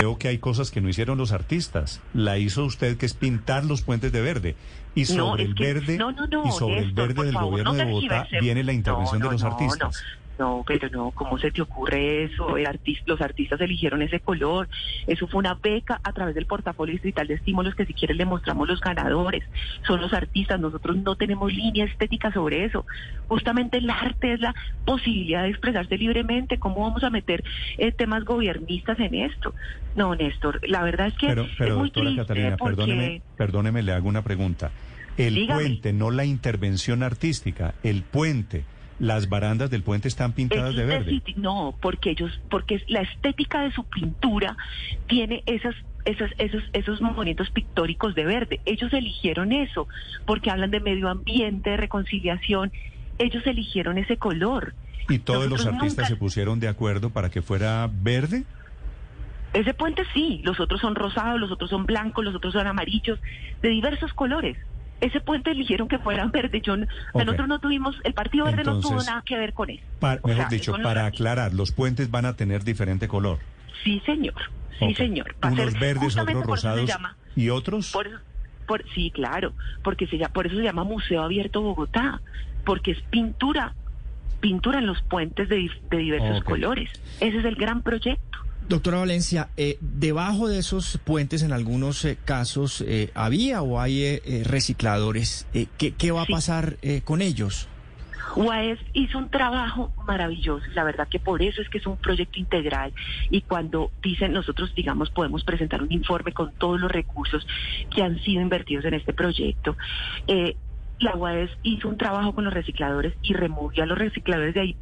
Creo que hay cosas que no hicieron los artistas. La hizo usted, que es pintar los puentes de verde. Y sobre el verde, y sobre el verde del gobierno de Bogotá viene la intervención de los artistas. No, pero no, ¿cómo se te ocurre eso? El los artistas eligieron ese color. Eso fue una beca a través del portafolio distrital de estímulos que si quieres le mostramos los ganadores. Son los artistas, nosotros no tenemos línea estética sobre eso. Justamente el arte es la posibilidad de expresarse libremente. ¿Cómo vamos a meter eh, temas gobiernistas en esto? No, Néstor, la verdad es que pero, pero, es muy doctora Catalina, perdóneme, perdóneme, le hago una pregunta. El puente, no la intervención artística, el puente las barandas del puente están pintadas de verde. No, porque ellos, porque la estética de su pintura tiene esas esos, esos, esos movimientos pictóricos de verde. Ellos eligieron eso, porque hablan de medio ambiente, de reconciliación. Ellos eligieron ese color. ¿Y todos los artistas se pusieron de acuerdo para que fuera verde? Ese puente sí, los otros son rosados, los otros son blancos, los otros son amarillos, de diversos colores ese puente eligieron que fuera verde. Yo, Nosotros no tuvimos, el Partido Verde no tuvo nada que ver con eso. mejor dicho, para aclarar, los puentes van a tener diferente color. Sí, señor. Sí, señor. Unos verdes, otros rosados y otros. Por, sí, claro, porque se, por eso se llama Museo Abierto Bogotá, porque es pintura, pintura en los puentes de, diversos colores. Ese es el gran proyecto. Doctora Valencia, eh, debajo de esos puentes en algunos eh, casos eh, había o hay recicladores. ¿qué, ¿qué, va a pasar con ellos? UAES hizo un trabajo maravilloso, la verdad que por eso es que es un proyecto integral y cuando dicen nosotros, digamos, podemos presentar un informe con todos los recursos que han sido invertidos en este proyecto, la UAES hizo un trabajo con los recicladores y removió a los recicladores de ahí